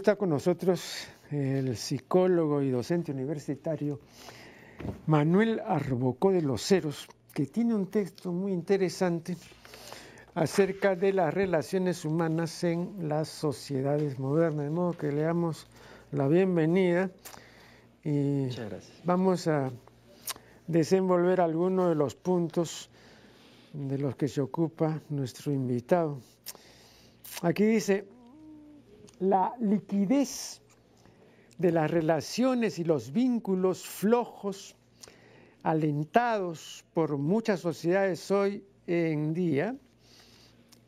Está con nosotros el psicólogo y docente universitario Manuel Arbocó de los Ceros, que tiene un texto muy interesante acerca de las relaciones humanas en las sociedades modernas. De modo que le damos la bienvenida y vamos a desenvolver algunos de los puntos de los que se ocupa nuestro invitado. Aquí dice, la liquidez de las relaciones y los vínculos flojos alentados por muchas sociedades hoy en día,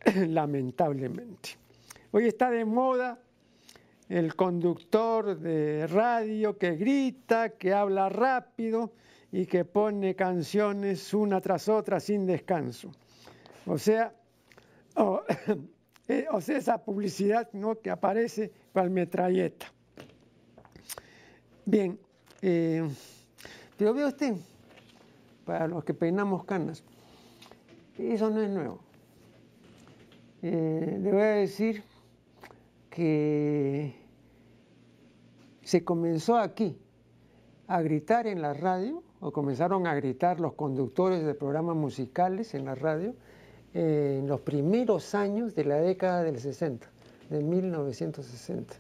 lamentablemente. Hoy está de moda el conductor de radio que grita, que habla rápido y que pone canciones una tras otra sin descanso. O sea, eh, o sea esa publicidad ¿no? que aparece para el metralleta. Bien, eh, pero veo usted, para los que peinamos canas, eso no es nuevo. Eh, le voy a decir que se comenzó aquí a gritar en la radio, o comenzaron a gritar los conductores de programas musicales en la radio, en los primeros años de la década del 60, de 1960.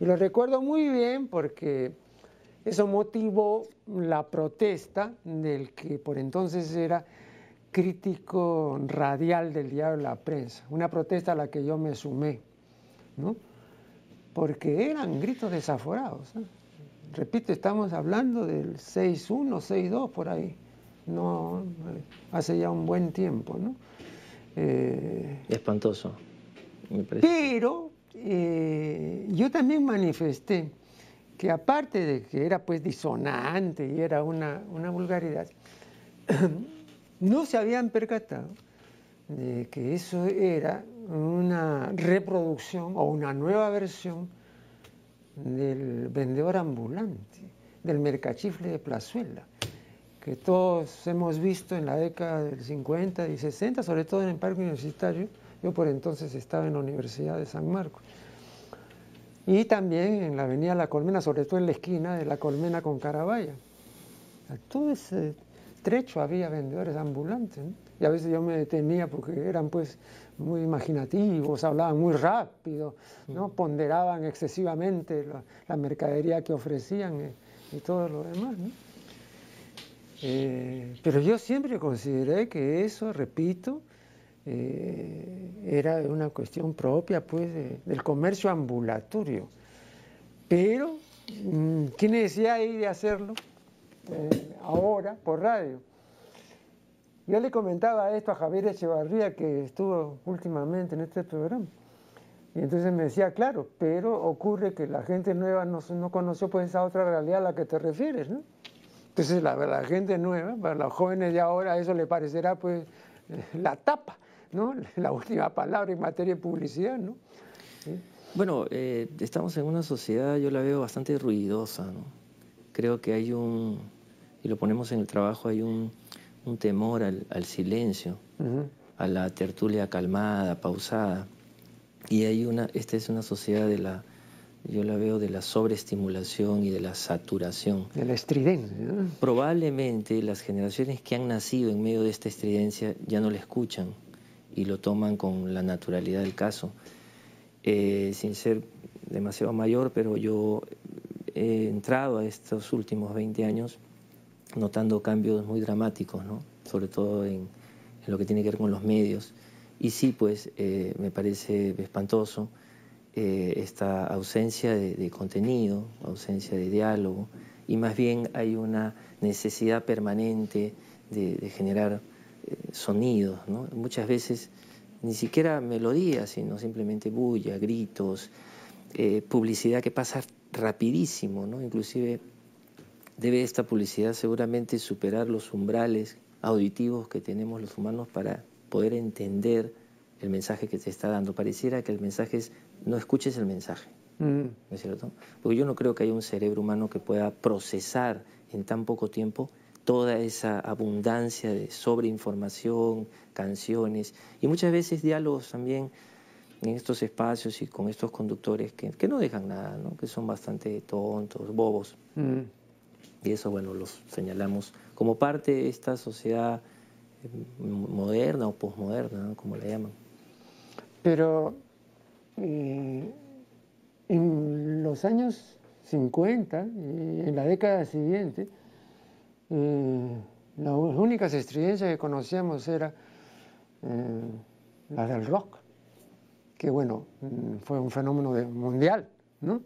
Y lo recuerdo muy bien porque eso motivó la protesta del que por entonces era crítico radial del diario La Prensa, una protesta a la que yo me sumé, ¿no? porque eran gritos desaforados. Repito, estamos hablando del 6-1, 6-2 por ahí, no, hace ya un buen tiempo. ¿no? Eh, Espantoso, me parece. Pero eh, yo también manifesté que aparte de que era pues disonante y era una, una vulgaridad, no se habían percatado de que eso era una reproducción o una nueva versión del vendedor ambulante, del mercachifle de Plazuela, que todos hemos visto en la década del 50 y 60, sobre todo en el parque universitario. Yo por entonces estaba en la Universidad de San Marcos. Y también en la avenida La Colmena, sobre todo en la esquina de La Colmena con Carabaya. Todo ese trecho había vendedores ambulantes. Y a veces yo me detenía porque eran pues muy imaginativos, hablaban muy rápido, ¿no? ponderaban excesivamente la, mercadería que ofrecían eh, y, todo lo demás. Eh, pero yo siempre consideré que eso, repito, eh, era una cuestión propia pues, del comercio ambulatorio. Pero, mm, ¿quién decía ahí de hacerlo? Eh, ahora por radio. Yo le comentaba esto a Javier Echevarría, que estuvo últimamente en este programa. Y entonces me decía, claro, pero ocurre que la gente nueva no, no conoció pues esa otra realidad a la que te refieres, ¿no? Entonces la, la gente nueva, para los jóvenes de ahora, eso le parecerá pues la tapa, ¿no? La última palabra en materia de publicidad, ¿no? Bueno, eh, estamos en una sociedad, yo la veo bastante ruidosa, ¿no? Creo que hay un, y lo ponemos en el trabajo, hay un, temor al, silencio, a la tertulia calmada, pausada. Y hay una, esta es una sociedad de la, yo la veo de la sobreestimulación y de la saturación. De la estridencia. Probablemente las generaciones que han nacido en medio de esta estridencia ya no la escuchan y lo toman con la naturalidad del caso. Eh, sin ser demasiado mayor, pero yo he entrado a estos últimos 20 años notando cambios muy dramáticos, ¿no? sobre todo en, lo que tiene que ver con los medios. Y sí, pues eh, me parece espantoso eh, esta ausencia de, contenido, ausencia de diálogo, y más bien hay una necesidad permanente de, generar eh, sonidos. Muchas veces ni siquiera melodías, sino simplemente bulla, gritos, publicidad que pasa rapidísimo, ¿no? inclusive debe esta publicidad seguramente superar los umbrales auditivos que tenemos los humanos para poder entender el mensaje que te está dando. Pareciera que el mensaje es no escuches el mensaje. Mm. ¿No es cierto? Porque yo no creo que haya un cerebro humano que pueda procesar en tan poco tiempo toda esa abundancia de sobreinformación, canciones y muchas veces diálogos también en estos espacios y con estos conductores que, que no dejan nada, ¿no? que son bastante tontos, bobos. Mm. Y eso, bueno, los señalamos como parte de esta sociedad eh, moderna o posmoderna, como la llaman. Pero eh, en los años 50 y en la década siguiente, eh, las únicas estridencias que conocíamos eran las del rock que bueno, mm, fue un fenómeno mundial, ¿no?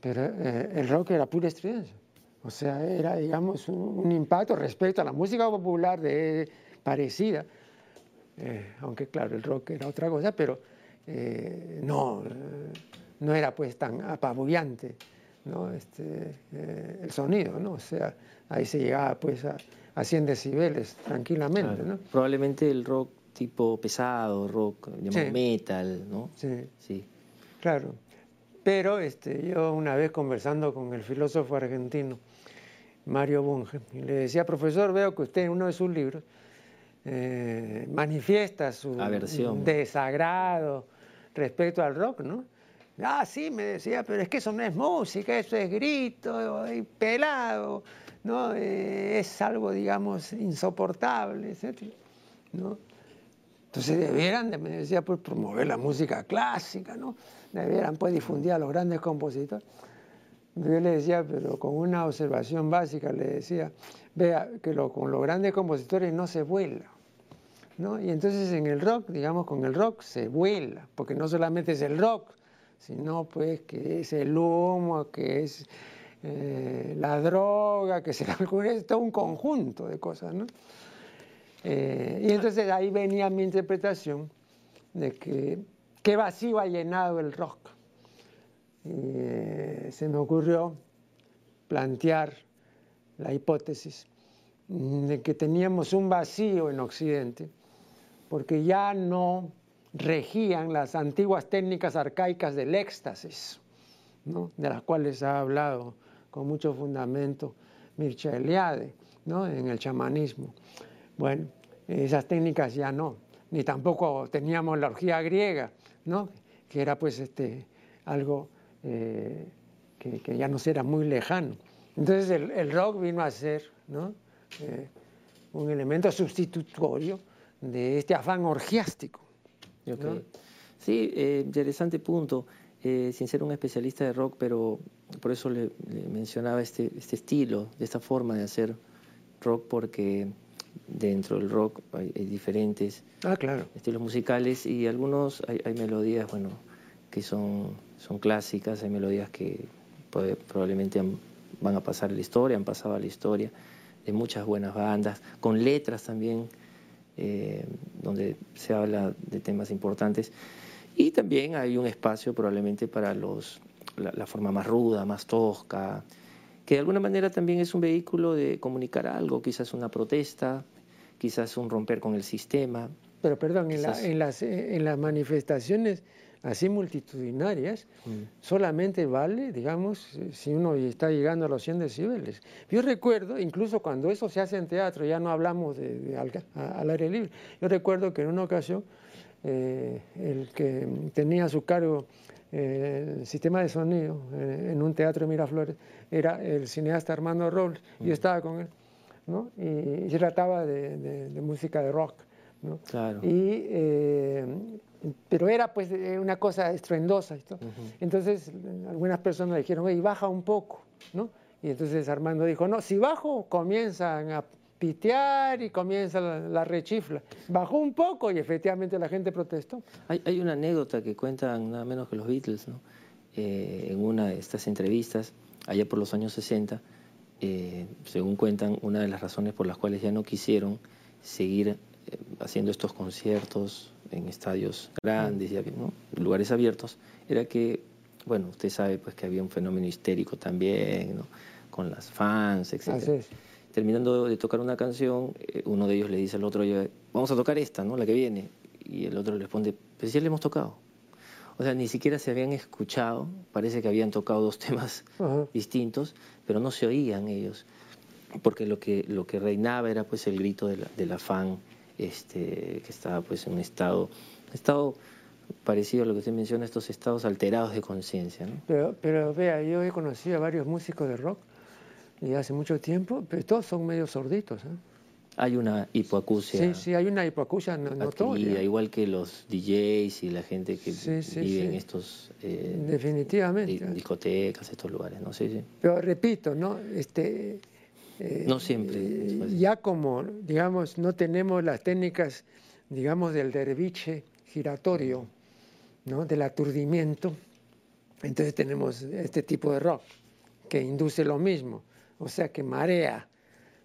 Pero eh, el rock era pura estridencia. O sea, era, digamos, un, impacto respecto a la música popular de, parecida, eh, aunque claro, el rock era otra cosa, pero eh, no, no era pues tan apabullante ¿no? este, el sonido, ¿no? O sea, ahí se llegaba pues a, a 100 decibeles tranquilamente, ¿no? Probablemente el rock tipo pesado, rock, llamado metal, ¿no? Sí. sí. Claro. Pero este, yo una vez conversando con el filósofo argentino, Mario Bunge, y le decía, profesor, veo que usted en uno de sus libros eh, manifiesta su desagrado respecto al rock, ¿no? Ah, sí, me decía, pero es que eso no es música, eso es grito y pelado, ¿no? Eh, es algo, digamos, insoportable, etc. ¿no? Entonces debieran, me decía, pues promover la música clásica, ¿no? Debieran pues difundir a los grandes compositores. Yo le decía, pero con una observación básica, le decía, vea que con los grandes compositores no se vuela. Y entonces en el rock, digamos, con el rock se vuela, porque no solamente es el rock, sino pues que es el humo, que es eh, la droga, que es, el, es todo un conjunto de cosas, ¿no? Eh, y entonces ahí venía mi interpretación de que qué vacío ha llenado el rock. Eh, se me ocurrió plantear la hipótesis de que teníamos un vacío en Occidente, porque ya no regían las antiguas técnicas arcaicas del éxtasis, de las cuales ha hablado con mucho fundamento Mircea Eliade en el chamanismo. Bueno, esas técnicas ya no, ni tampoco teníamos la orgía griega, que era pues este, algo eh, que, ya nos era muy lejano. Entonces el, rock vino a ser. Eh, un elemento sustitutorio de este afán orgiástico. Sí, eh, interesante punto. sin ser un especialista de rock, pero por eso le, mencionaba este, este estilo, de esta forma de hacer rock, porque dentro del rock hay, diferentes ah, claro. estilos musicales y algunos hay, melodías, bueno, que son, son clásicas, hay melodías que probablemente van a pasar a la historia, han pasado a la historia, de muchas buenas bandas, con letras también, eh, donde se habla de temas importantes. Y también hay un espacio probablemente para los, la forma más ruda, más tosca, que de alguna manera también es un vehículo de comunicar algo, quizás una protesta, quizás un romper con el sistema. Pero perdón, en, las, en las manifestaciones así multitudinarias, mm. solamente vale, digamos, si uno está llegando a los 100 decibeles. Yo recuerdo, incluso cuando eso se hace en teatro, ya no hablamos de, al, aire libre, yo recuerdo que en una ocasión eh, el que tenía a su cargo el sistema de sonido en un teatro de Miraflores era el cineasta Armando Robles, yo mm. estaba con él, ¿no? y, se trataba de, música de rock. ¿No? Claro. Y, eh, pero era pues una cosa estruendosa. Entonces algunas personas dijeron, oye, baja un poco. ¿no? Y entonces Armando dijo, no, si bajo comienzan a pitear y comienza la, rechifla. Bajó un poco y efectivamente la gente protestó. Hay, una anécdota que cuentan nada menos que los Beatles, ¿no? Eh, en una de estas entrevistas, allá por los años 60, eh, según cuentan, una de las razones por las cuales ya no quisieron seguir eh, haciendo estos conciertos en estadios grandes, y, lugares abiertos, era que, bueno, usted sabe pues que había un fenómeno histérico también, ¿no? con las fans, etc terminando de tocar una canción, eh, uno de ellos le dice al otro, vamos a tocar esta, ¿no? La que viene. Y el otro le responde, pues ya le hemos tocado. O sea, ni siquiera se habían escuchado, parece que habían tocado dos temas distintos, pero no se oían ellos, porque lo que, lo que reinaba era pues el grito de la, del afán, este, que estaba pues en un estado, estado parecido a lo que usted menciona, estos estados alterados de conciencia. Pero, pero vea, yo he conocido a varios músicos de rock y hace mucho tiempo, pero todos son medio sorditos. ¿eh? Hay una hipoacusia. Sí, sí, hay una hipoacusia notoria. Igual que los DJs y la gente que vive en estos eh, Definitivamente. discotecas, estos lugares, ¿no? Sí, sí. Pero repito, ¿no? Este, eh, no siempre. Eh, ya como, digamos, no tenemos las técnicas, digamos, del derviche giratorio, ¿no? Del aturdimiento, entonces tenemos este tipo de rock que induce lo mismo, o sea, que marea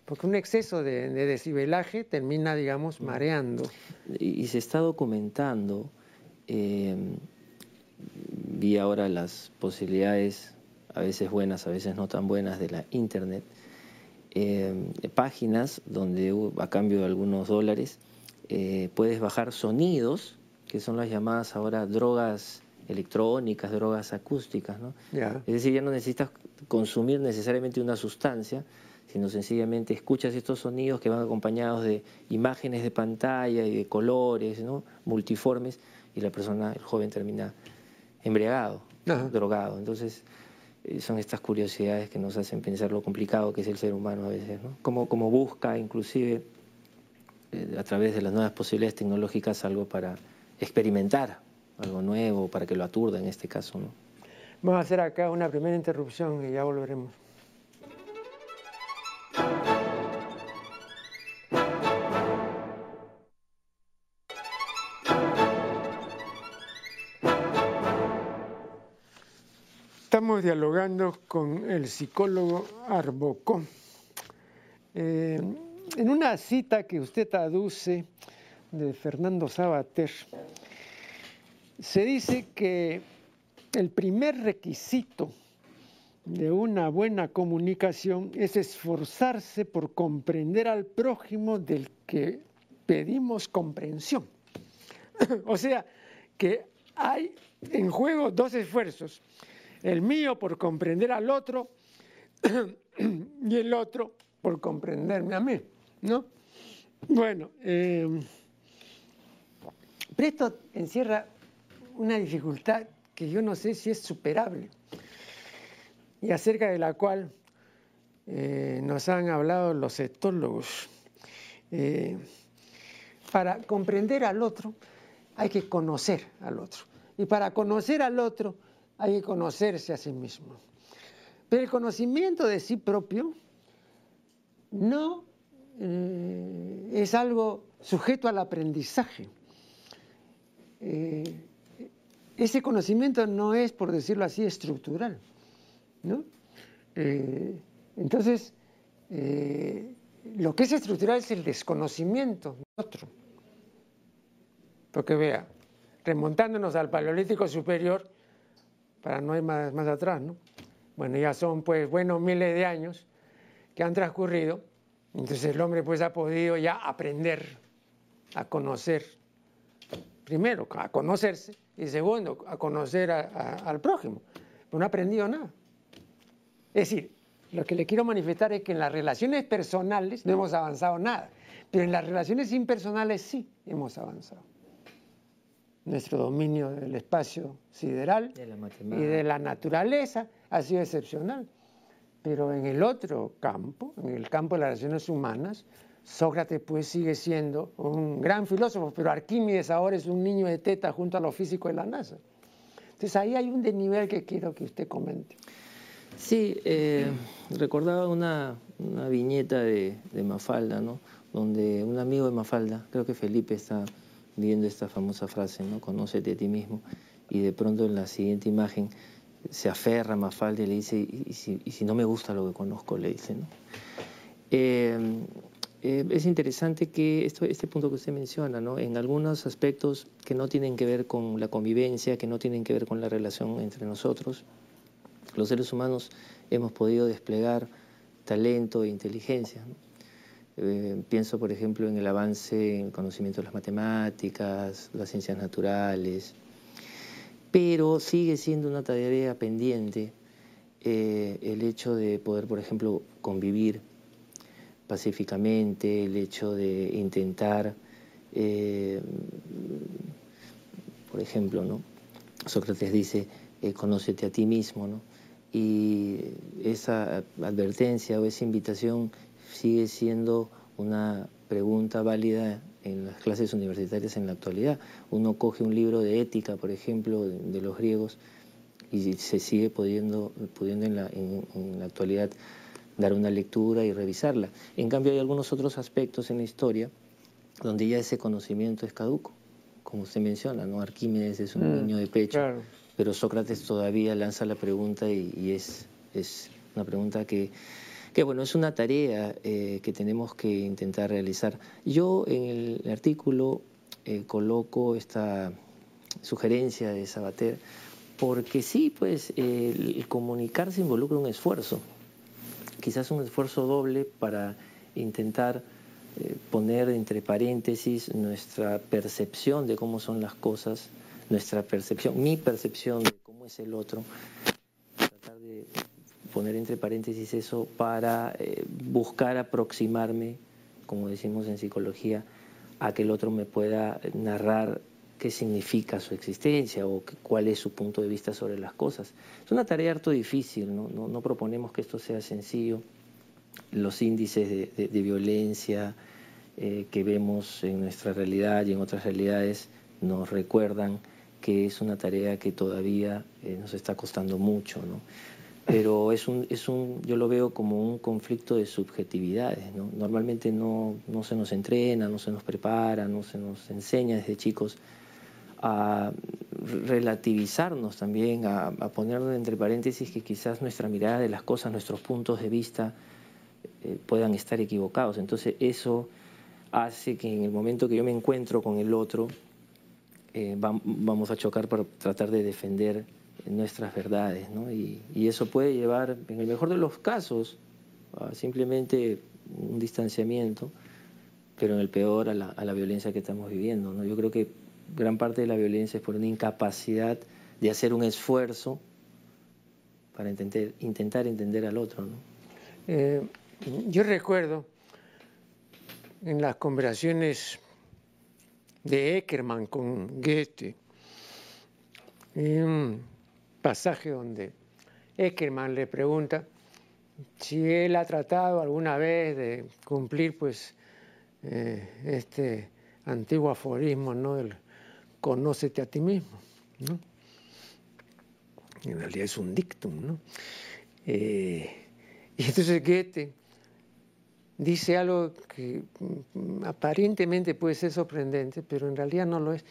porque un exceso de, decibelaje termina, digamos, mareando. Y, se está documentando, eh, vi ahora las posibilidades, a veces buenas, a veces no tan buenas, de la Internet, eh, páginas donde a cambio de algunos dólares eh, puedes bajar sonidos, que son las llamadas ahora drogas electrónicas, drogas acústicas, ¿no? Es decir, ya no necesitas consumir necesariamente una sustancia, sino sencillamente escuchas estos sonidos que van acompañados de imágenes de pantalla y de colores ¿no? multiformes y la persona, el joven termina embriagado, drogado. Entonces son estas curiosidades que nos hacen pensar lo complicado que es el ser humano a veces, ¿no? como, busca inclusive eh, a través de las nuevas posibilidades tecnológicas algo para experimentar, algo nuevo, para que lo aturda en este caso. Vamos a hacer acá una primera interrupción y ya volveremos. Dialogando con el psicólogo Arbocó. Eh, en una cita que usted aduce de Fernando Sabater, se dice que el primer requisito de una buena comunicación es esforzarse por comprender al prójimo del que pedimos comprensión. o sea, que hay en juego dos esfuerzos el mío por comprender al otro y el otro por comprenderme a mí, ¿no? Bueno, eh, pero esto encierra una dificultad que yo no sé si es superable y acerca de la cual eh, nos han hablado los etólogos. Eh, para comprender al otro hay que conocer al otro. Y para conocer al otro hay que conocerse a sí mismo. Pero el conocimiento de sí propio no eh, es algo sujeto al aprendizaje. Eh, ese conocimiento no es, por decirlo así, estructural. ¿no? Eh, entonces, lo que es estructural es el desconocimiento de otro. Porque vea, remontándonos al Paleolítico Superior, para no ir más, atrás, ¿no? Bueno, ya son pues buenos miles de años que han transcurrido, entonces el hombre pues ha podido ya aprender a conocer, primero a conocerse y segundo a conocer al prójimo, pero no ha aprendido nada. Es decir, lo que le quiero manifestar es que en las relaciones personales no hemos avanzado nada, pero en las relaciones impersonales sí hemos avanzado nuestro dominio del espacio sideral y de la naturaleza ha sido excepcional. Pero en el otro campo, en el campo de las relaciones humanas, Sócrates pues sigue siendo un gran filósofo, pero Arquímedes ahora es un niño de teta junto a los físicos de la NASA. Entonces ahí hay un desnivel que quiero que usted comente. Sí, eh, recordaba una, viñeta de, de, Mafalda, ¿no? donde un amigo de Mafalda, creo que Felipe está viendo esta famosa frase, ¿no? Conócete a ti mismo. Y de pronto en la siguiente imagen se aferra a Mafalda y le dice, ¿y si, no me gusta lo que conozco? Le dice, ¿no? Eh, eh, es interesante que este punto que usted menciona, ¿no? en algunos aspectos que no tienen que ver con la convivencia, que no tienen que ver con la relación entre nosotros, los seres humanos hemos podido desplegar talento e inteligencia. Eh, pienso, por ejemplo, en el avance en el conocimiento de las matemáticas, las ciencias naturales, pero sigue siendo una tarea pendiente eh, el hecho de poder, por ejemplo, convivir pacíficamente, el hecho de intentar eh, por ejemplo, ¿no? Sócrates dice, conócete a ti mismo, ¿no? Y esa advertencia o esa invitación sigue siendo una pregunta válida en las clases universitarias en la actualidad. Uno coge un libro de ética, por ejemplo, de, los griegos, y se sigue pudiendo, pudiendo en, la, en la actualidad dar una lectura y revisarla. En cambio, hay algunos otros aspectos en la historia donde ya ese conocimiento es caduco, como usted menciona, ¿no? Arquímedes es un mm, niño de pecho, pero Sócrates todavía lanza la pregunta y, es, es una pregunta que, que, bueno, es una tarea eh, que tenemos que intentar realizar. Yo en el artículo eh, coloco esta sugerencia de Sabater, porque sí, pues el comunicarse involucra un esfuerzo, quizás un esfuerzo doble para intentar eh, poner entre paréntesis nuestra percepción de cómo son las cosas, nuestra percepción, mi percepción de cómo es el otro, poner entre paréntesis eso para eh, buscar aproximarme, como decimos en psicología, a que el otro me pueda narrar qué significa su existencia o cuál es su punto de vista sobre las cosas. Es una tarea harto difícil, no, no, proponemos que esto sea sencillo. Los índices de, violencia eh, que vemos en nuestra realidad y en otras realidades nos recuerdan que es una tarea que todavía eh, nos está costando mucho, ¿no? Pero es un, es un, yo lo veo como un conflicto de subjetividades. ¿no? Normalmente no, no se nos entrena, no se nos prepara, no se nos enseña desde chicos a relativizarnos también, a, ponernos entre paréntesis que quizás nuestra mirada de las cosas, nuestros puntos de vista eh, puedan estar equivocados. Entonces eso hace que en el momento que yo me encuentro con el otro, eh, vamos a chocar para tratar de defender nuestras verdades. ¿no? Y, eso puede llevar, en el mejor de los casos, a simplemente un distanciamiento, pero en el peor a la, violencia que estamos viviendo. ¿no? Yo creo que gran parte de la violencia es por una incapacidad de hacer un esfuerzo para intentar, entender al otro. Eh, yo recuerdo en las conversaciones de Eckermann con Goethe, un pasaje donde Eckermann le pregunta si él ha tratado alguna vez de cumplir pues eh, este antiguo aforismo ¿no? del conócete a ti mismo. ¿no? En realidad es un dictum. ¿no? Eh, y entonces Goethe dice algo que aparentemente puede ser sorprendente, pero en realidad no lo es.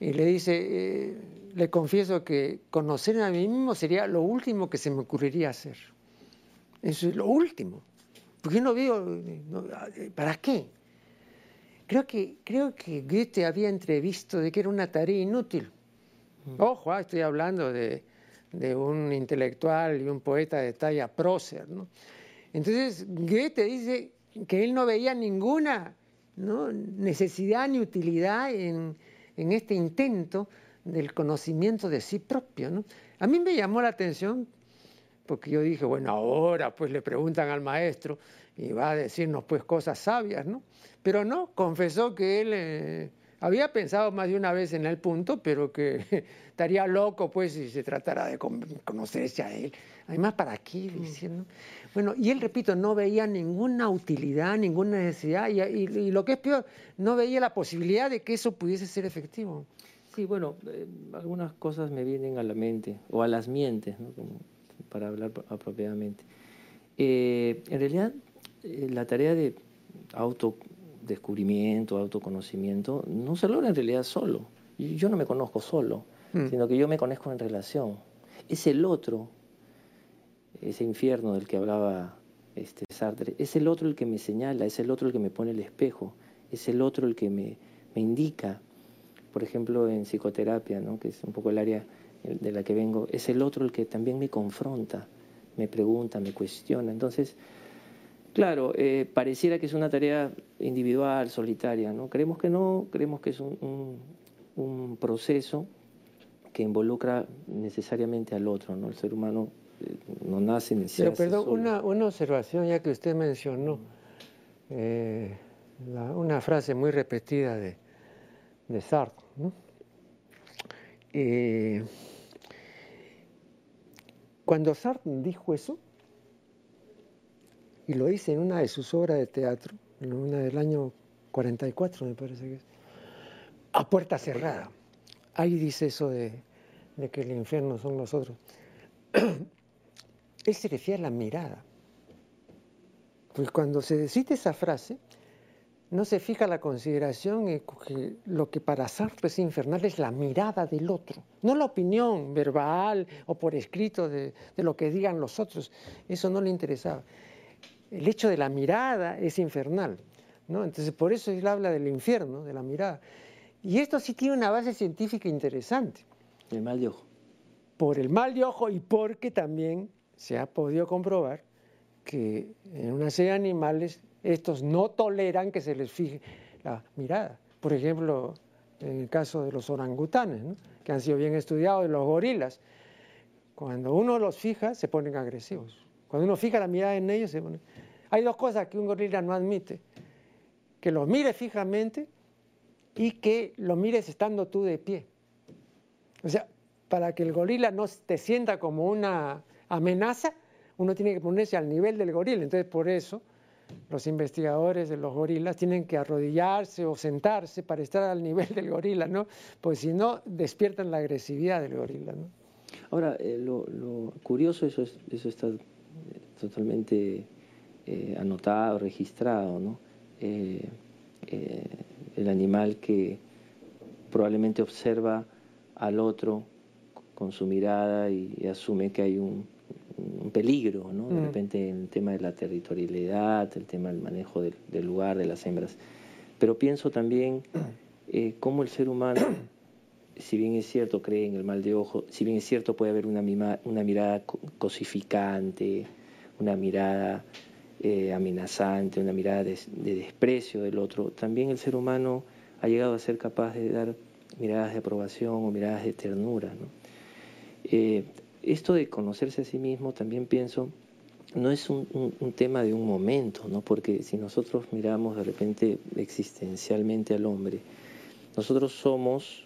Y le dice, eh, le confieso que conocer a mí mismo sería lo último que se me ocurriría hacer. Eso es lo último. Porque no veo, ¿para qué? Creo que, creo que Goethe había entrevisto de que era una tarea inútil. Mm. Ojo, ah, estoy hablando de, un intelectual y un poeta de talla prócer. ¿no? Entonces, Goethe dice que él no veía ninguna necesidad ni utilidad en, este intento del conocimiento de sí propio. ¿no? A mí me llamó la atención porque yo dije, bueno, ahora pues le preguntan al maestro y va a decirnos pues cosas sabias, ¿no? Pero no, confesó que él eh, había pensado más de una vez en el punto, pero que estaría loco pues si se tratara de conocerse a él. Además, ¿para qué? Mm. Bueno, y él, repito, no veía ninguna utilidad, ninguna necesidad, y, lo que es peor, no veía la posibilidad de que eso pudiese ser efectivo. Sí, bueno, eh, algunas cosas me vienen a la mente, o a las mientes, ¿no? para hablar apropiadamente. Eh, en realidad, la tarea de auto descubrimiento, autoconocimiento, no se logra en realidad solo. Yo no me conozco solo, mm. sino que yo me conozco en relación. Es el otro, ese infierno del que hablaba este Sartre, es el otro el que me señala, es el otro el que me pone el espejo, es el otro el que me, me indica. Por ejemplo, en psicoterapia, ¿no? que es un poco el área de la que vengo, es el otro el que también me confronta, me pregunta, me cuestiona. Entonces, Claro, eh, pareciera que es una tarea individual, solitaria, ¿no? Creemos que no, creemos que es un, proceso que involucra necesariamente al otro, ¿no? El ser humano no nace ni Pero perdón, Una, una, observación ya que usted mencionó, eh, una frase muy repetida de, de Sartre, ¿no? eh, cuando Sartre dijo eso, y lo dice en una de sus obras de teatro, en una del año 44 me parece que es, a puerta cerrada. Ahí dice eso de, que el infierno son los otros. Él se refiere a la mirada. Pues cuando se decide esa frase, no se fija la consideración en que lo que para Sartre es infernal es la mirada del otro, no la opinión verbal o por escrito de, de, lo que digan los otros, eso no le interesaba. El hecho de la mirada es infernal, ¿no? entonces por eso él habla del infierno, de la mirada. Y esto sí tiene una base científica interesante. El mal de ojo. Por el mal de ojo y porque también se ha podido comprobar que en una serie de animales estos no toleran que se les fije la mirada. Por ejemplo, en el caso de los orangutanes, que han sido bien estudiados, de los gorilas, cuando uno los fija, se ponen agresivos. Cuando uno fija la mirada en ellos, se ponen... Hay dos cosas que un gorila no admite. Que los mire fijamente y que lo mires estando tú de pie. O sea, para que el gorila no te sienta como una amenaza, uno tiene que ponerse al nivel del gorila. Entonces, por eso los investigadores de los gorilas tienen que arrodillarse o sentarse para estar al nivel del gorila, ¿no? Pues si no, despiertan la agresividad del gorila, ¿no? Ahora, eh, lo, curioso, eso, eso está eh, totalmente eh, anotado, registrado, ¿no? el animal que probablemente observa al otro con su mirada y asume que hay un, un peligro, ¿no? De mm. repente el tema de la territorialidad, el tema del manejo del, lugar, de las hembras. Pero pienso también eh, cómo el ser humano, si bien es cierto, cree en el mal de ojo, si bien es cierto puede haber una, una mirada cosificante, una mirada eh, amenazante, una mirada de, desprecio del otro, también el ser humano ha llegado a ser capaz de dar miradas de aprobación o miradas de ternura. ¿no? Eh, esto de conocerse a sí mismo también pienso no es un, tema de un momento, ¿no? porque si nosotros miramos de repente existencialmente al hombre, nosotros somos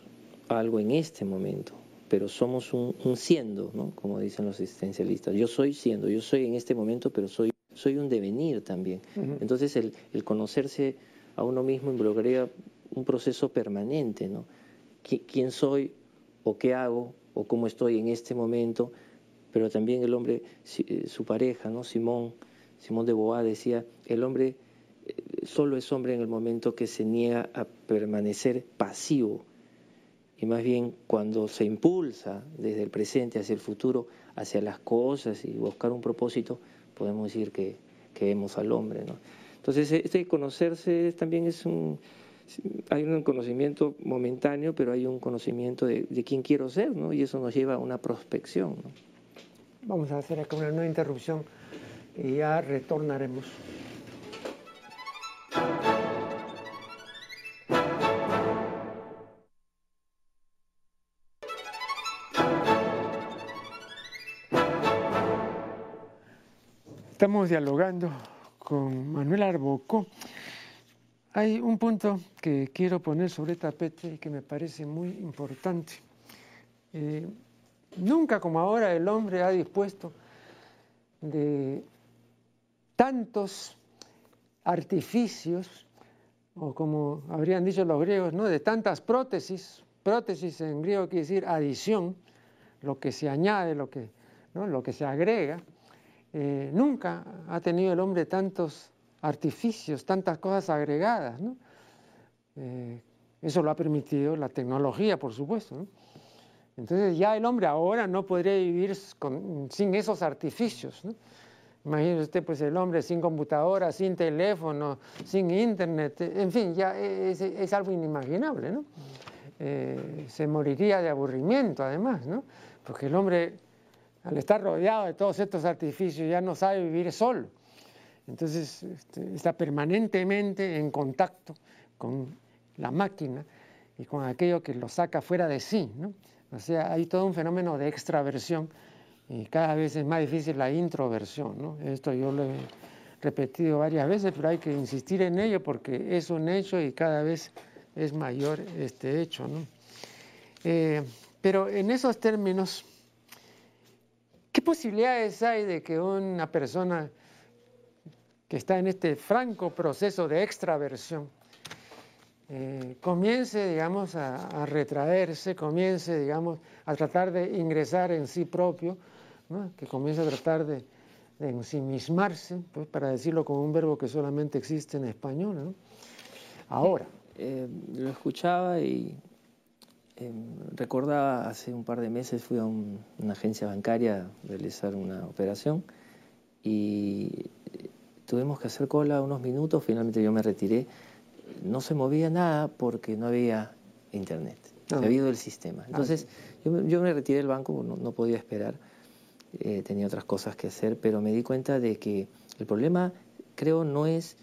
algo en este momento, pero somos un, siendo, ¿no? como dicen los existencialistas. Yo soy siendo, yo soy en este momento, pero soy, soy un devenir también. Entonces el, el, conocerse a uno mismo involucraría un proceso permanente, ¿no? ¿Quién soy o qué hago o cómo estoy en este momento, pero también el hombre, eh, su pareja, ¿no? Simón, Simón de Bois decía, el hombre eh, solo es hombre en el momento que se niega a permanecer pasivo, y más bien cuando se impulsa desde el presente hacia el futuro, hacia las cosas y buscar un propósito, podemos decir que, que vemos al hombre. ¿no? Entonces, este conocerse también es un, hay un conocimiento momentáneo, pero hay un conocimiento de, quién quiero ser, ¿no? Y eso nos lleva a una prospección. Vamos a hacer acá una nueva interrupción y ya retornaremos. Estamos dialogando con Manuel Arbocó hay un punto que quiero poner sobre tapete y que me parece muy importante. Eh, nunca como ahora el hombre ha dispuesto de tantos artificios, o como habrían dicho los griegos, ¿no? de tantas prótesis, prótesis en griego quiere decir adición, lo que se añade, lo que, lo que se agrega. Eh, nunca ha tenido el hombre tantos artificios, tantas cosas agregadas. ¿no? Eh, eso lo ha permitido la tecnología, por supuesto. Entonces ya el hombre ahora no podría vivir sin esos artificios. ¿no? Imagínese usted, pues el hombre sin computadora, sin teléfono, sin internet, en fin, ya es, algo inimaginable. Eh, se moriría de aburrimiento además. Porque el hombre, al estar rodeado de todos estos artificios, ya no sabe vivir solo. Entonces este, está permanentemente en contacto con la máquina y con aquello que lo saca fuera de sí. O sea, hay todo un fenómeno de extraversión y cada vez es más difícil la introversión. Esto yo lo he repetido varias veces, pero hay que insistir en ello porque es un hecho y cada vez es mayor este hecho. Eh, Pero en esos términos, ¿qué posibilidades hay de que una persona está en este franco proceso de extraversión eh, comience, digamos, a, retraerse, comience, digamos, a tratar de ingresar en sí propio, que comience a tratar de, ensimismarse, pues, para decirlo con un verbo que solamente existe en español. Ahora. Eh, lo escuchaba y eh, recordaba hace un par de meses fui a una agencia bancaria a realizar una operación y tuvimos que hacer cola unos minutos, finalmente yo me retiré no se movía nada porque no había internet, no. había ido el sistema. Ah, Entonces yo, me retiré del banco, no, podía esperar, eh, tenía otras cosas que hacer, pero me di cuenta de que el problema creo no es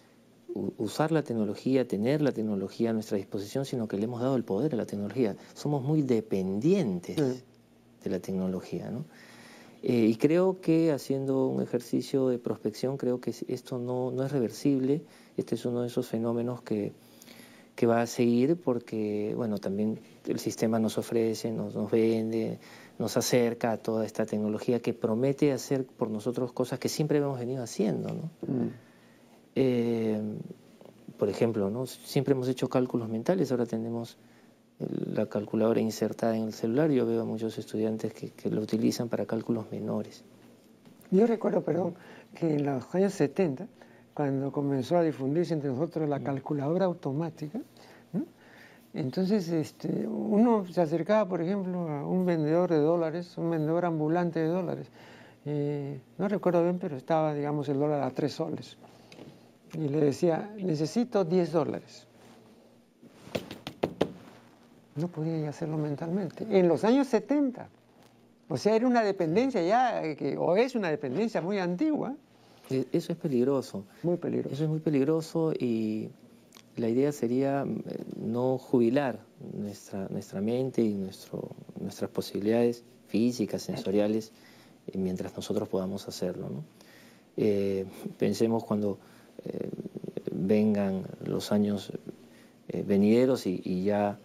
usar la tecnología, tener la tecnología a nuestra disposición, sino que le hemos dado el poder a la tecnología. Somos muy dependientes de la tecnología. ¿no? Eh, y creo que haciendo un ejercicio de prospección, creo que esto no, no es reversible este es uno de esos fenómenos que, que va a seguir porque, bueno, también el sistema nos ofrece, nos, nos vende, nos acerca a toda esta tecnología que promete hacer por nosotros cosas que siempre hemos venido haciendo, ¿no? Mm. Eh, por ejemplo, ¿no? siempre hemos hecho cálculos mentales, ahora tenemos la calculadora insertada en el celular. Yo veo a muchos estudiantes que, que lo utilizan para cálculos menores. Yo recuerdo, perdón, que en los años 70 cuando comenzó a difundirse entre nosotros la calculadora automática. Entonces este, uno se acercaba, por ejemplo, a un vendedor de dólares, un vendedor ambulante de dólares. no recuerdo bien, pero estaba, digamos, el dólar a tres soles. Y le decía, necesito 10 dólares. No podía hacerlo mentalmente. En los años 70. O sea, era una dependencia ya, o es una dependencia muy antigua. E, eso es peligroso. Muy peligroso. Eso es muy peligroso y la idea sería eh, no jubilar nuestra, nuestra mente y nuestro, nuestras posibilidades físicas, sensoriales, eh, mientras nosotros podamos hacerlo. Eh, pensemos cuando vengan los años venideros y, ya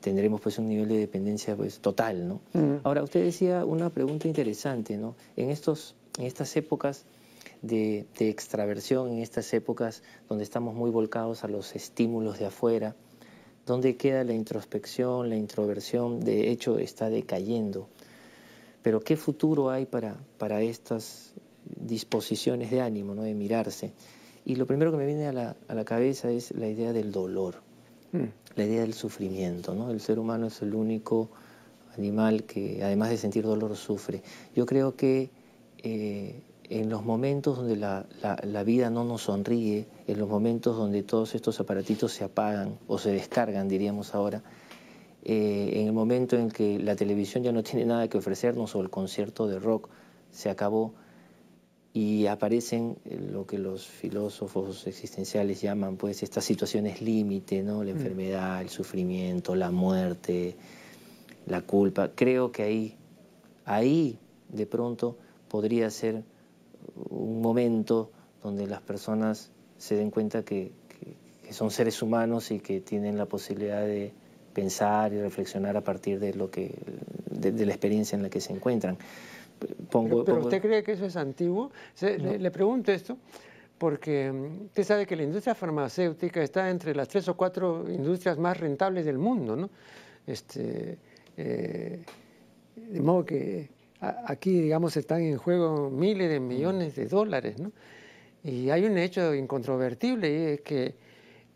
tendremos pues un nivel de dependencia pues total. ¿no? Ahora, usted decía una pregunta interesante, ¿no? En, estos, en estas épocas de, extraversión en estas épocas donde estamos muy volcados a los estímulos de afuera, donde queda la introspección, la introversión, de hecho está decayendo. Pero ¿qué futuro hay para, para estas disposiciones de ánimo, ¿no? de mirarse? Y lo primero que me viene a la, a la cabeza es la idea del dolor, mm. La idea del sufrimiento. ¿no? El ser humano es el único animal que, además de sentir dolor, sufre. Yo creo que eh, en los momentos donde la, vida no nos sonríe, en los momentos donde todos estos aparatitos se apagan o se descargan, diríamos ahora, eh, en el momento en que la televisión ya no tiene nada que ofrecernos o el concierto de rock se acabó y aparecen lo que los filósofos existenciales llaman pues estas situaciones límite, ¿no? la mm. enfermedad, el sufrimiento, la muerte, la culpa. Creo que ahí, ahí de pronto podría ser un momento donde las personas se den cuenta que, son seres humanos y que tienen la posibilidad de pensar y reflexionar a partir de lo que de, la experiencia en la que se encuentran. Pero, usted cree que eso es antiguo? le, pregunto esto porque mm, usted sabe que la industria farmacéutica está entre las tres o cuatro industrias más rentables del mundo, ¿no? Este, eh, de modo que aquí, digamos, están en juego miles de millones de dólares, ¿no? Y hay un hecho incontrovertible y es que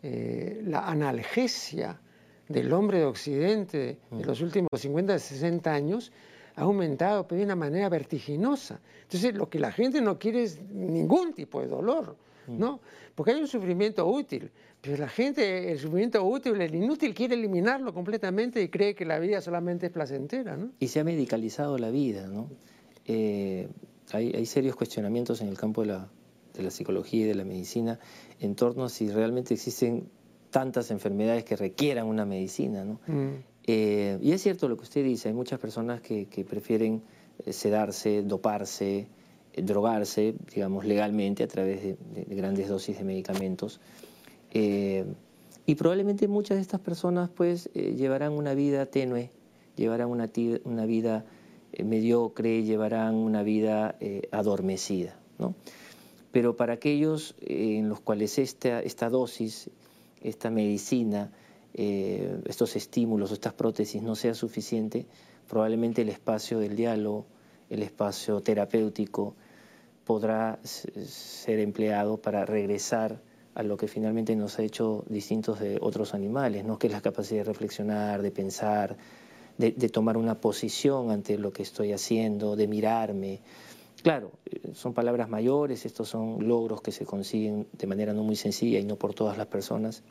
eh, la analgesia del hombre de Occidente de los últimos 50, 60 años ha aumentado de una manera vertiginosa. Entonces, lo que la gente no quiere es ningún tipo de dolor, ¿no? Porque hay un sufrimiento útil. Pero la gente, el sufrimiento útil, el inútil, quiere eliminarlo completamente y cree que la vida solamente es placentera. ¿no? Y se ha medicalizado la vida. ¿no? Eh, hay, serios cuestionamientos en el campo de la, de la, psicología y de la medicina en torno a si realmente existen tantas enfermedades que requieran una medicina. ¿no? Mm. Eh, y es cierto lo que usted dice, hay muchas personas que, prefieren eh, sedarse, doparse, drogarse, digamos, legalmente a través de, de grandes dosis de medicamentos. Eh, y probablemente muchas de estas personas pues eh, llevarán una vida tenue, llevarán una, una vida eh, mediocre, llevarán una vida eh, adormecida. ¿no? Pero para aquellos eh, en los cuales esta, esta dosis, esta medicina, estos estímulos, estas prótesis no sea suficiente, probablemente el espacio del diálogo, el espacio terapéutico, podrá ser empleado para regresar a lo que finalmente nos ha hecho distintos de otros animales, ¿no? que es la capacidad de reflexionar, de pensar, de, tomar una posición ante lo que estoy haciendo, de mirarme. Claro, eh, son palabras mayores, estos son logros que se consiguen de manera no muy sencilla y no por todas las personas,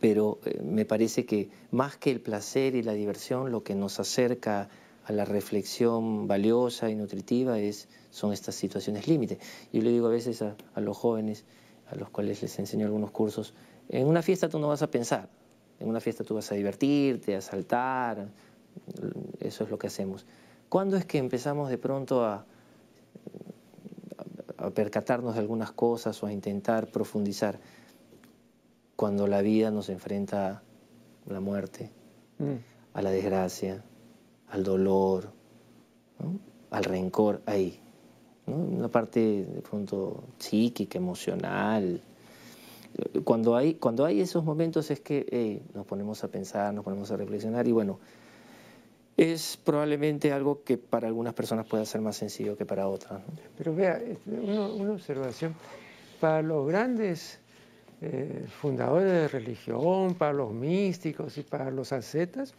pero eh, me parece que más que el placer y la diversión, lo que nos acerca a la reflexión valiosa y nutritiva es, son estas situaciones límite. Yo le digo a veces a, los jóvenes, a los cuales les enseño algunos cursos, en una fiesta tú no vas a pensar, en una fiesta tú vas a divertirte, a saltar, eso es lo que hacemos. ¿Cuándo es que empezamos de pronto a percatarnos de algunas cosas o a intentar profundizar? Cuando la vida nos enfrenta a la muerte, mm. a la desgracia, al dolor, al rencor, ahí. Una parte de pronto psíquica, emocional. Cuando hay, cuando hay esos momentos es que nos ponemos a pensar, nos ponemos a reflexionar y bueno, es probablemente algo que para algunas personas pueda ser más sencillo que para otras. Pero vea, este, una, observación, para los grandes eh, fundadores de religión, para los místicos y para los ascetas,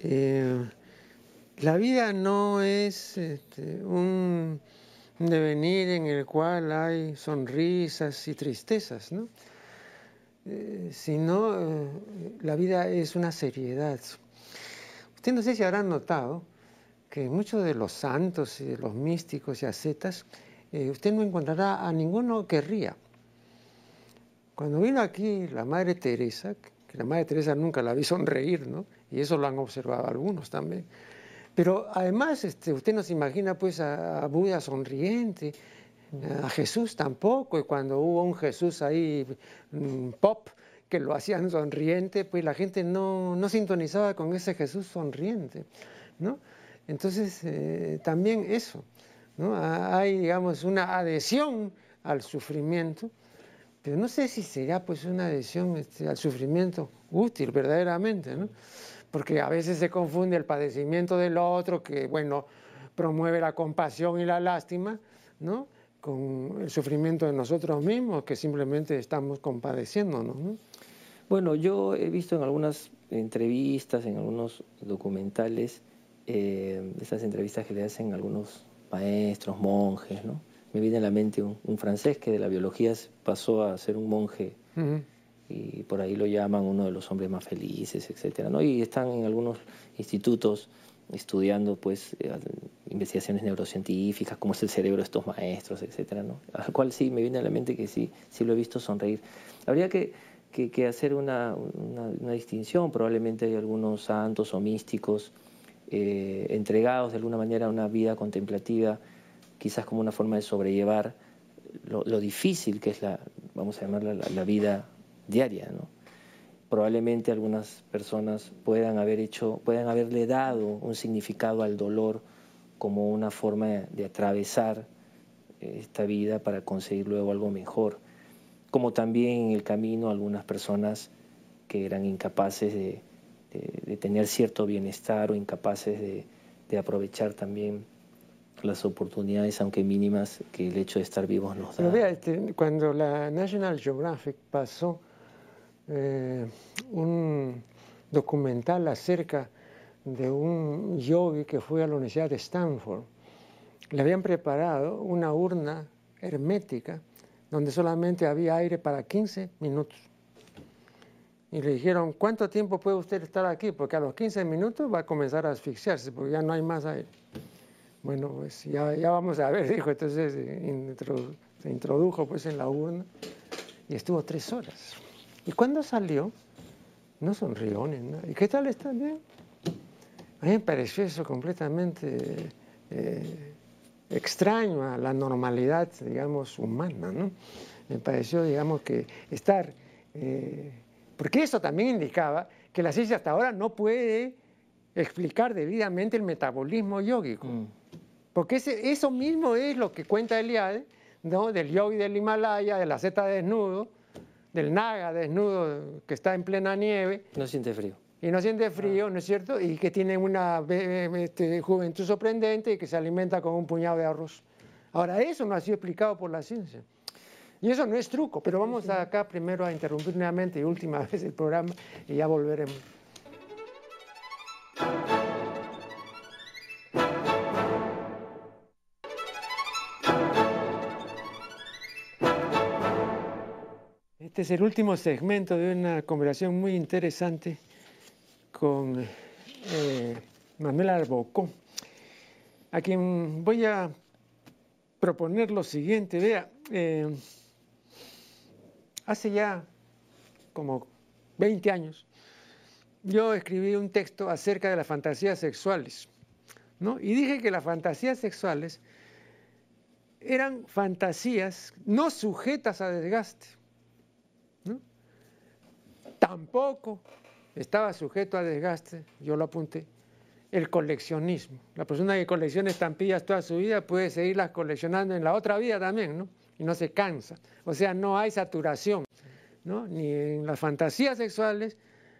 eh, la vida no es este, un devenir en el cual hay sonrisas y tristezas, ¿no? Eh, sino la vida es una seriedad. Usted no sé si habrán notado que muchos de los santos y de los místicos y ascetas, eh, usted no encontrará a ninguno que ría. Cuando vino aquí la Madre Teresa, que la Madre Teresa nunca la vi sonreír, ¿no? Y eso lo han observado algunos también. Pero además, este, usted no se imagina pues a, Buda sonriente, a Jesús tampoco, y cuando hubo un Jesús ahí mm, pop, que lo hacían sonriente, pues la gente no, sintonizaba con ese Jesús sonriente, ¿no? Entonces, eh, también eso, ¿no? Hay, digamos, una adhesión al sufrimiento, no sé si sería pues una adhesión este, al sufrimiento útil verdaderamente, ¿no? Porque a veces se confunde el padecimiento del otro, que, bueno, promueve la compasión y la lástima, ¿no? con el sufrimiento de nosotros mismos, que simplemente estamos compadeciéndonos. ¿no? Bueno, yo he visto en algunas entrevistas, en algunos documentales, eh, esas entrevistas que le hacen algunos maestros, monjes, ¿no? Me viene a la mente un, francés que de la biología pasó a ser un monje y por ahí lo llaman uno de los hombres más felices, etcétera, ¿no? Y están en algunos institutos estudiando pues eh, investigaciones neurocientíficas, cómo es el cerebro de estos maestros, etcétera, ¿no? Al cual sí me viene a la mente que sí, sí lo he visto sonreír. Habría que, que, hacer una, una, distinción, probablemente hay algunos santos o místicos eh, entregados de alguna manera a una vida contemplativa, quizás como una forma de sobrellevar lo, difícil que es la, vamos a llamarla la, vida diaria, ¿no? probablemente algunas personas puedan haber hecho, puedan haberle dado un significado al dolor como una forma de atravesar esta vida para conseguir luego algo mejor, como también en el camino algunas personas que eran incapaces de, tener cierto bienestar o incapaces de, aprovechar también las oportunidades, aunque mínimas, que el hecho de estar vivos nos da. Pero vea, este, cuando la National Geographic pasó eh, un documental acerca de un yogi que fue a la Universidad de Stanford. Le habían preparado una urna hermética donde solamente había aire para 15 minutos. Y le dijeron, ¿cuánto tiempo puede usted estar aquí? Porque a los 15 minutos va a comenzar a asfixiarse, porque ya no hay más aire. Bueno, pues ya, vamos a ver, dijo. Entonces eh, se introdujo pues en la urna y estuvo tres horas. Y cuando salió, no sonrió ni nada. ¿Y qué tal está bien? A mí me pareció eso completamente eh, extraño a la normalidad, digamos, humana, ¿no? Me pareció, digamos, que estar... Eh, porque eso también indicaba que la ciencia hasta ahora no puede explicar debidamente el metabolismo yógico. Mm. Porque eso mismo es lo que cuenta Eliade, ¿no? del yogi del Himalaya, de la zeta desnudo, del naga desnudo que está en plena nieve. No siente frío. Y no siente frío, ¿no es cierto? Y que tiene una este, juventud sorprendente y que se alimenta con un puñado de arroz. Ahora, eso no ha sido explicado por la ciencia. Y eso no es truco, pero vamos acá primero a interrumpir nuevamente y última vez el programa y ya volveremos. Este es el último segmento de una conversación muy interesante con eh, Manuel Arbocó, a quien voy a proponer lo siguiente. Vea, eh, hace ya como 20 años, yo escribí un texto acerca de las fantasías sexuales, ¿no? Y dije que las fantasías sexuales eran fantasías no sujetas a desgaste. Tampoco estaba sujeto a desgaste, yo lo apunté, el coleccionismo. La persona que colecciona estampillas toda su vida puede seguirlas coleccionando en la otra vida también, ¿no? Y no se cansa. O sea, no hay saturación, ¿no? Ni en las fantasías sexuales,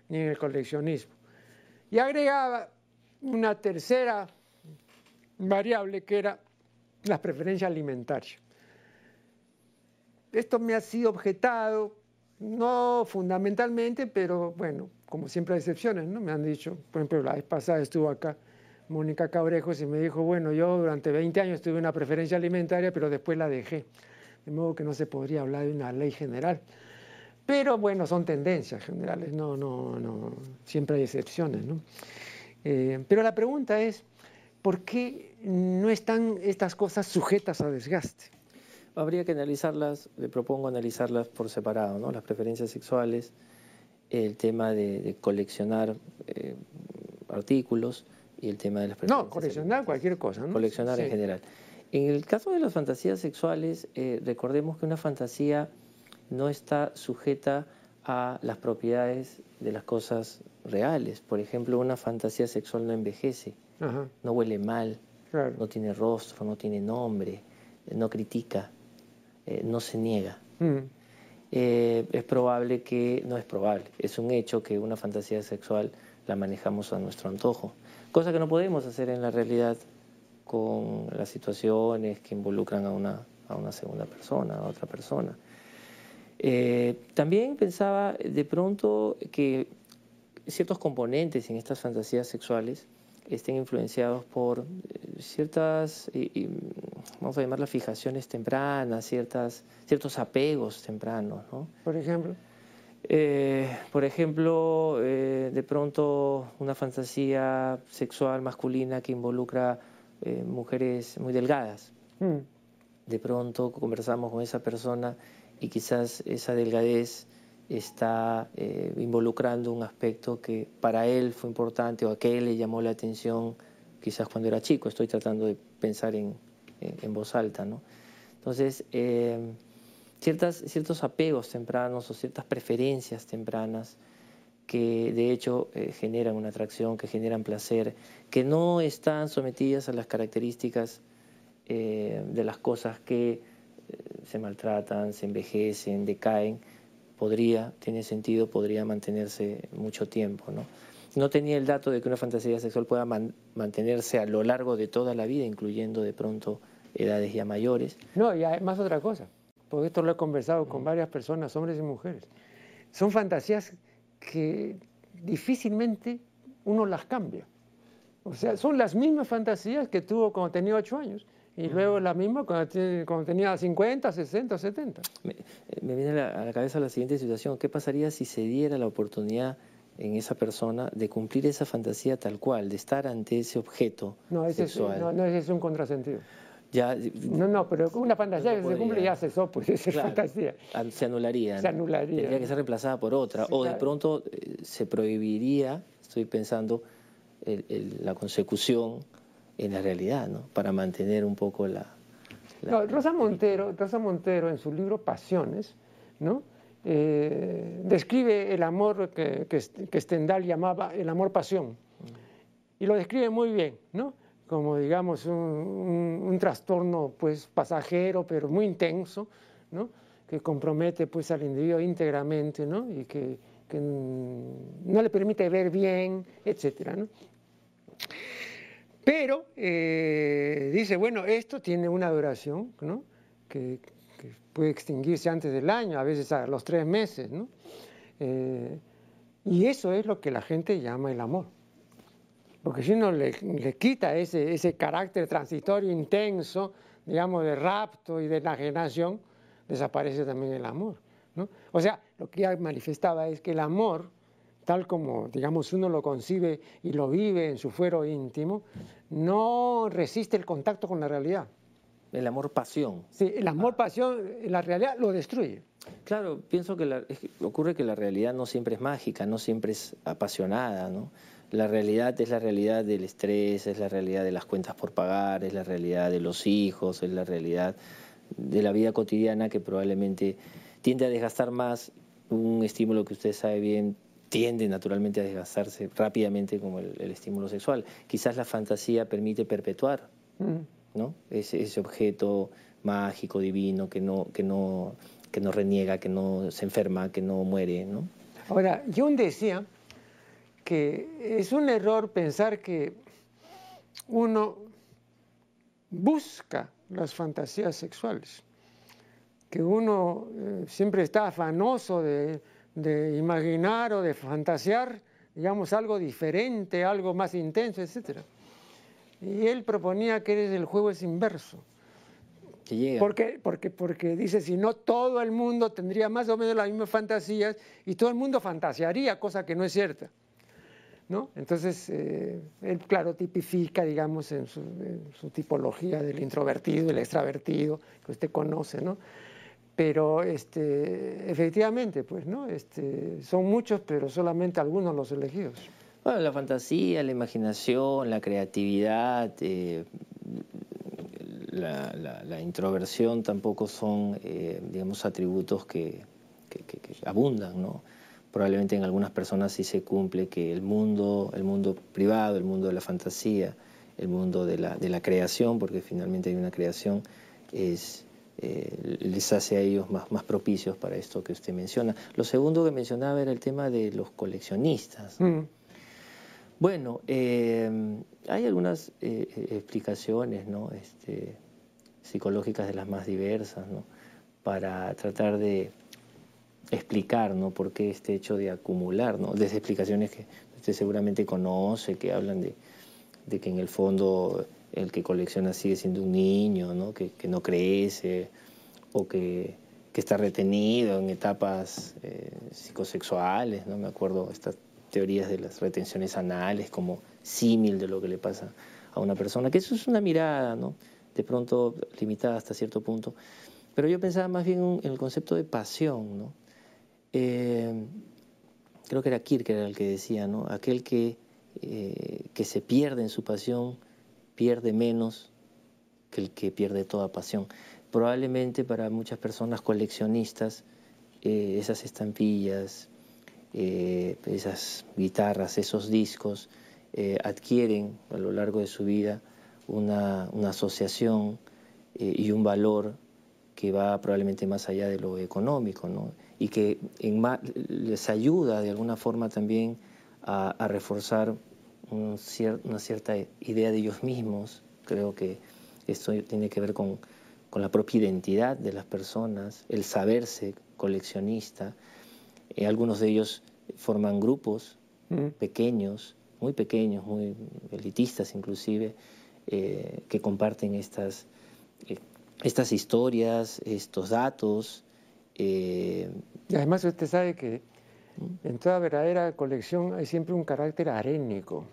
ni en el coleccionismo. Y agregaba una tercera variable que era las preferencias alimentarias. Esto me ha sido objetado no fundamentalmente, pero bueno, como siempre hay excepciones, ¿no? Me han dicho, por ejemplo, la vez pasada estuvo acá Mónica Cabrejos y me dijo, bueno, yo durante 20 años tuve una preferencia alimentaria, pero después la dejé. De modo que no se podría hablar de una ley general. Pero bueno, son tendencias generales, no, no, no, siempre hay excepciones, ¿no? Eh, pero la pregunta es, ¿por qué no están estas cosas sujetas a desgaste? Habría que analizarlas, le propongo analizarlas por separado, ¿no? Las preferencias sexuales, el tema de, coleccionar eh, artículos y el tema de las preferencias. No, coleccionar cualquier cosa, ¿no? Coleccionar en general. En el caso de las fantasías sexuales, eh, recordemos que una fantasía no está sujeta a las propiedades de las cosas reales. Por ejemplo, una fantasía sexual no envejece, no huele mal, no tiene rostro, no tiene nombre, no critica. Eh, no se niega. Mm. Eh, es probable que, no es probable, es un hecho que una fantasía sexual la manejamos a nuestro antojo, cosa que no podemos hacer en la realidad con las situaciones que involucran a una, a una segunda persona, a otra persona. Eh, también pensaba de pronto que ciertos componentes en estas fantasías sexuales estén influenciados por eh, ciertas, vamos a llamarlas fijaciones tempranas, ciertas, ciertos apegos tempranos. ¿no? Por ejemplo. Eh, por ejemplo, eh, de pronto una fantasía sexual masculina que involucra mujeres muy delgadas. Mm. De pronto conversamos con esa persona y quizás esa delgadez está eh, involucrando un aspecto que para él fue importante o a que le llamó la atención quizás cuando era chico. Estoy tratando de pensar en, voz alta. ¿no? Entonces, eh, ciertas, ciertos apegos tempranos o ciertas preferencias tempranas que de hecho eh, generan una atracción, que generan placer, que no están sometidas a las características de las cosas que se maltratan, se envejecen, decaen, podría, tiene sentido, podría mantenerse mucho tiempo. ¿no? no tenía el dato de que una fantasía sexual pueda mantenerse a lo largo de toda la vida, incluyendo de pronto edades ya mayores. No, y además otra cosa, porque esto lo he conversado con varias personas, hombres y mujeres. Son fantasías que difícilmente uno las cambia. O sea, son las mismas fantasías que tuvo cuando tenía ocho años. Y luego la misma cuando, tenía 50, 60, 70. Me, viene a la, cabeza la siguiente situación. ¿Qué pasaría si se diera la oportunidad en esa persona de cumplir esa fantasía tal cual, de estar ante ese objeto no, ese sexual? Es, no, no, ese es un contrasentido. Ya, no, no, pero una fantasía que se cumple ya cesó, pues esa es fantasía. Se anularía. Se anularía. Tendría que ser reemplazada por otra. o de pronto eh, se prohibiría, estoy pensando, la consecución en la realidad, ¿no? Para mantener un poco la... Rosa, Montero, Rosa Montero en su libro Pasiones, ¿no? Eh, describe el amor que, que, Stendhal llamaba el amor-pasión. y lo describe muy bien, ¿no? Como digamos un, trastorno pues pasajero, pero muy intenso, ¿no? Que compromete pues al individuo íntegramente, ¿no? Y que, no le permite ver bien, etcétera, ¿no? Pero eh, dice, bueno, esto tiene una duración, ¿no? Que, puede extinguirse antes del año, a veces a los tres meses, ¿no? Eh, y eso es lo que la gente llama el amor. Porque si uno le, quita ese, ese, carácter transitorio intenso, digamos, de rapto y de enajenación, desaparece también el amor. ¿no? O sea, lo que ya manifestaba es que el amor, tal como, digamos, uno lo concibe y lo vive en su fuero íntimo, no resiste el contacto con la realidad. El amor-pasión. Sí, el amor-pasión, la realidad lo destruye. Claro, pienso que, ocurre que la realidad no siempre es mágica, no siempre es apasionada, ¿no? La realidad es la realidad del estrés, es la realidad de las cuentas por pagar, es la realidad de los hijos, es la realidad de la vida cotidiana que probablemente tiende a desgastar más un estímulo que usted sabe bien tiende naturalmente a desgastarse rápidamente como el, estímulo sexual. Quizás la fantasía permite perpetuar mm. ¿no? ese, ese objeto mágico, divino, que no, que no que no reniega, que no se enferma, que no muere. ¿no? Ahora, Jung decía que es un error pensar que uno busca las fantasías sexuales, que uno eh, siempre está afanoso de, de, imaginar o de fantasear, digamos, algo diferente, algo más intenso, etc. Y él proponía que el juego es inverso porque, porque, porque dice, si no, todo el mundo tendría más o menos las mismas fantasías y todo el mundo fantasearía, cosa que no es cierta. ¿no? Entonces, eh, él, claro, tipifica, digamos, en su, tipología del introvertido, el extravertido, que usted conoce, ¿no? Pero este, efectivamente, pues, ¿no? Este, son muchos, pero solamente algunos los elegidos. Bueno, la fantasía, la imaginación, la creatividad, eh, la, introversión tampoco son, eh, digamos, atributos que, abundan, ¿no? Probablemente en algunas personas sí se cumple que el mundo, el mundo privado, el mundo de la fantasía, el mundo de la, de la creación, porque finalmente hay una creación, es, eh, les hace a ellos más, más propicios para esto que usted menciona. Lo segundo que mencionaba era el tema de los coleccionistas. Mm. Bueno, eh, hay algunas explicaciones, ¿no? Este, psicológicas de las más diversas, ¿no? para tratar de explicar ¿no? por qué este hecho de acumular, ¿no? desde explicaciones que usted seguramente conoce, que hablan de, de que en el fondo el que colecciona sigue siendo un niño, ¿no? Que, no crece o que, que, está retenido en etapas eh, psicosexuales, ¿no? Me acuerdo estas teorías de las retenciones anales como símil de lo que le pasa a una persona, que eso es una mirada, ¿no? de pronto limitada hasta cierto punto. Pero yo pensaba más bien en el concepto de pasión, ¿no? Eh, creo que era Kierkegaard el que decía, ¿no? Aquel que, eh, que se pierde en su pasión pierde menos que el que pierde toda pasión. Probablemente para muchas personas coleccionistas, eh, esas estampillas, esas guitarras, esos discos, adquieren a lo largo de su vida una, asociación eh, y un valor que va probablemente más allá de lo económico, ¿no? y que les ayuda de alguna forma también a, reforzar una cierta idea de ellos mismos. Creo que esto tiene que ver con, la propia identidad de las personas, el saberse coleccionista. Eh, algunos de ellos forman grupos mm. pequeños, muy pequeños, muy elitistas inclusive, eh, que comparten estas, eh, estas historias, estos datos. Eh, y además usted sabe que en toda verdadera colección hay siempre un carácter arénico.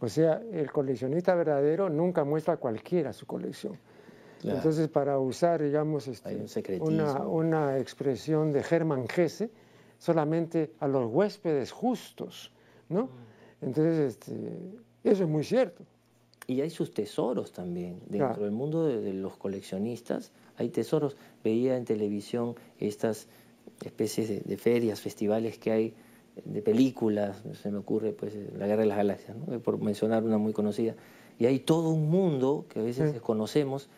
O sea, el coleccionista verdadero nunca muestra a cualquiera su colección. Entonces, para usar, digamos, este, una, una, expresión de Hermann Hesse, solamente a los huéspedes justos, ¿no? Mm. Entonces, este, eso es muy cierto. Y hay sus tesoros también. Dentro del mundo de, los coleccionistas hay tesoros. Veía en televisión estas especies de, ferias, festivales que hay de películas, se me ocurre pues La Guerra de las Galaxias, por mencionar una muy conocida. Y hay todo un mundo que a veces desconocemos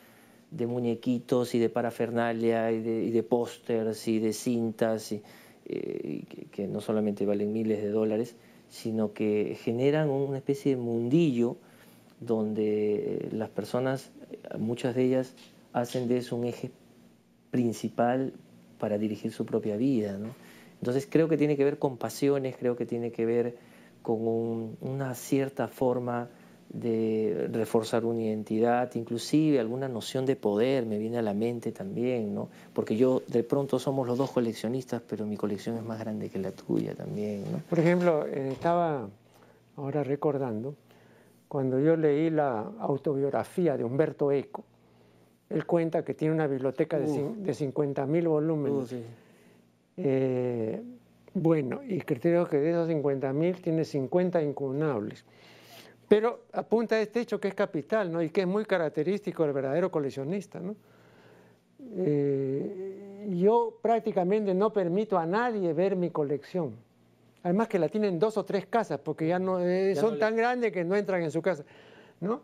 de muñequitos y de parafernalia y de, y pósters y de cintas y, eh, que, no solamente valen miles de dólares, sino que generan una especie de mundillo donde las personas, muchas de ellas, hacen de eso un eje principal para dirigir su propia vida. Entonces creo que tiene que ver con pasiones, creo que tiene que ver con una cierta forma de reforzar una identidad, inclusive alguna noción de poder me viene a la mente también, ¿no? Porque yo de pronto somos los dos coleccionistas, pero mi colección es más grande que la tuya también, ¿no? Por ejemplo, eh, estaba ahora recordando cuando yo leí la autobiografía de Humberto Eco. Él cuenta que tiene una biblioteca de, 50.000 volúmenes. Eh, bueno, y creo que de esos 50.000 tiene 50 incumnables. Pero apunta a este hecho que es capital ¿no? y que es muy característico del verdadero coleccionista. ¿no? Eh, yo prácticamente no permito a nadie ver mi colección. Además que la tienen dos o tres casas, porque ya no eh, son tan grandes que no entran en su casa. ¿no?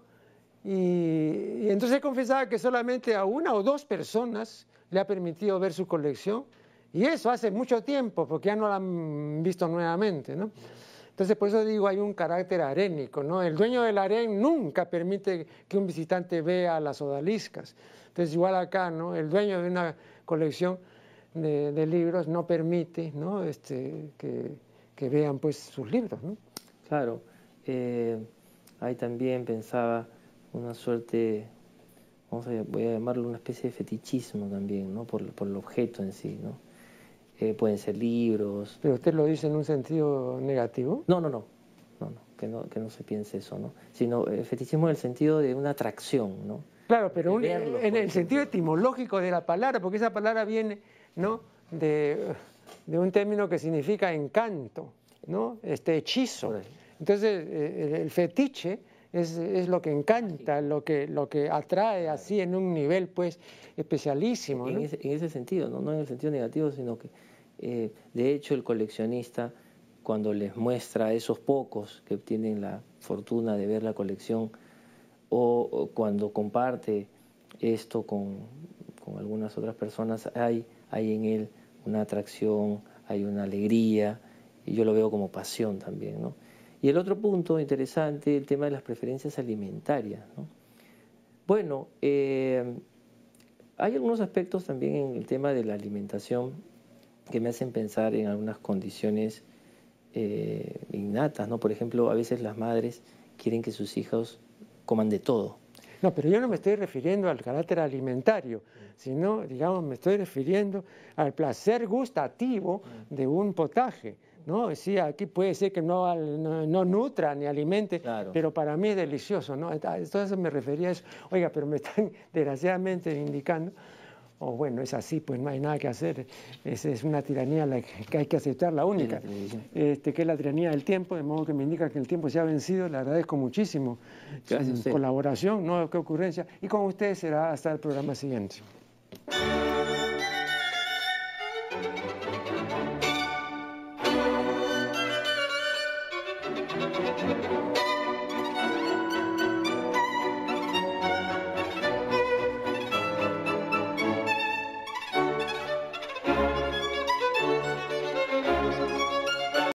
Y, entonces confesaba que solamente a una o dos personas le ha permitido ver su colección. Y eso hace mucho tiempo, porque ya no la han visto nuevamente. ¿no? Entonces, por eso digo, hay un carácter arénico, ¿no? El dueño del harén nunca permite que un visitante vea las odaliscas. Entonces, igual acá, ¿no? El dueño de una colección de, libros no permite, ¿no? Este, que, vean, pues, sus libros, ¿no? Claro. Eh, ahí también pensaba una suerte, vamos a, voy a llamarlo una especie de fetichismo también, ¿no? Por, por el objeto en sí, ¿no? Eh, pueden ser libros. ¿Pero usted lo dice en un sentido negativo? No, no, no, no, no que, no que no se piense eso, ¿no? Sino el fetichismo en el sentido de una atracción, ¿no? Claro, pero en el sentido etimológico de la palabra, porque esa palabra viene, ¿no? De, de un término que significa encanto, ¿no? Este hechizo. Entonces, eh, el fetiche es, es, lo que encanta, lo que, lo que atrae así en un nivel pues especialísimo. En, ese, en ese, sentido, ¿no? no en el sentido negativo, sino que eh, de hecho el coleccionista cuando les muestra a esos pocos que tienen la fortuna de ver la colección o, cuando comparte esto con, con, algunas otras personas, hay, hay en él una atracción, hay una alegría, y yo lo veo como pasión también, ¿no? Y el otro punto interesante, el tema de las preferencias alimentarias. Bueno, eh, hay algunos aspectos también en el tema de la alimentación que me hacen pensar en algunas condiciones eh, innatas, ¿no? Por ejemplo, a veces las madres quieren que sus hijos coman de todo. No, pero yo no me estoy refiriendo al carácter alimentario, sino, digamos, me estoy refiriendo al placer gustativo de un potaje. ¿No? Sí, aquí puede ser que no, no, nutra ni alimente, pero para mí es delicioso, ¿no? Entonces me refería a eso. Oiga, pero me están desgraciadamente indicando, o bueno, es así, pues no hay nada que hacer, es, es una tiranía la que hay que aceptar, la única, este, que es la tiranía del tiempo, de modo que me indica que el tiempo se ha vencido, le agradezco muchísimo su colaboración, no qué ocurrencia, y con ustedes será hasta el programa siguiente.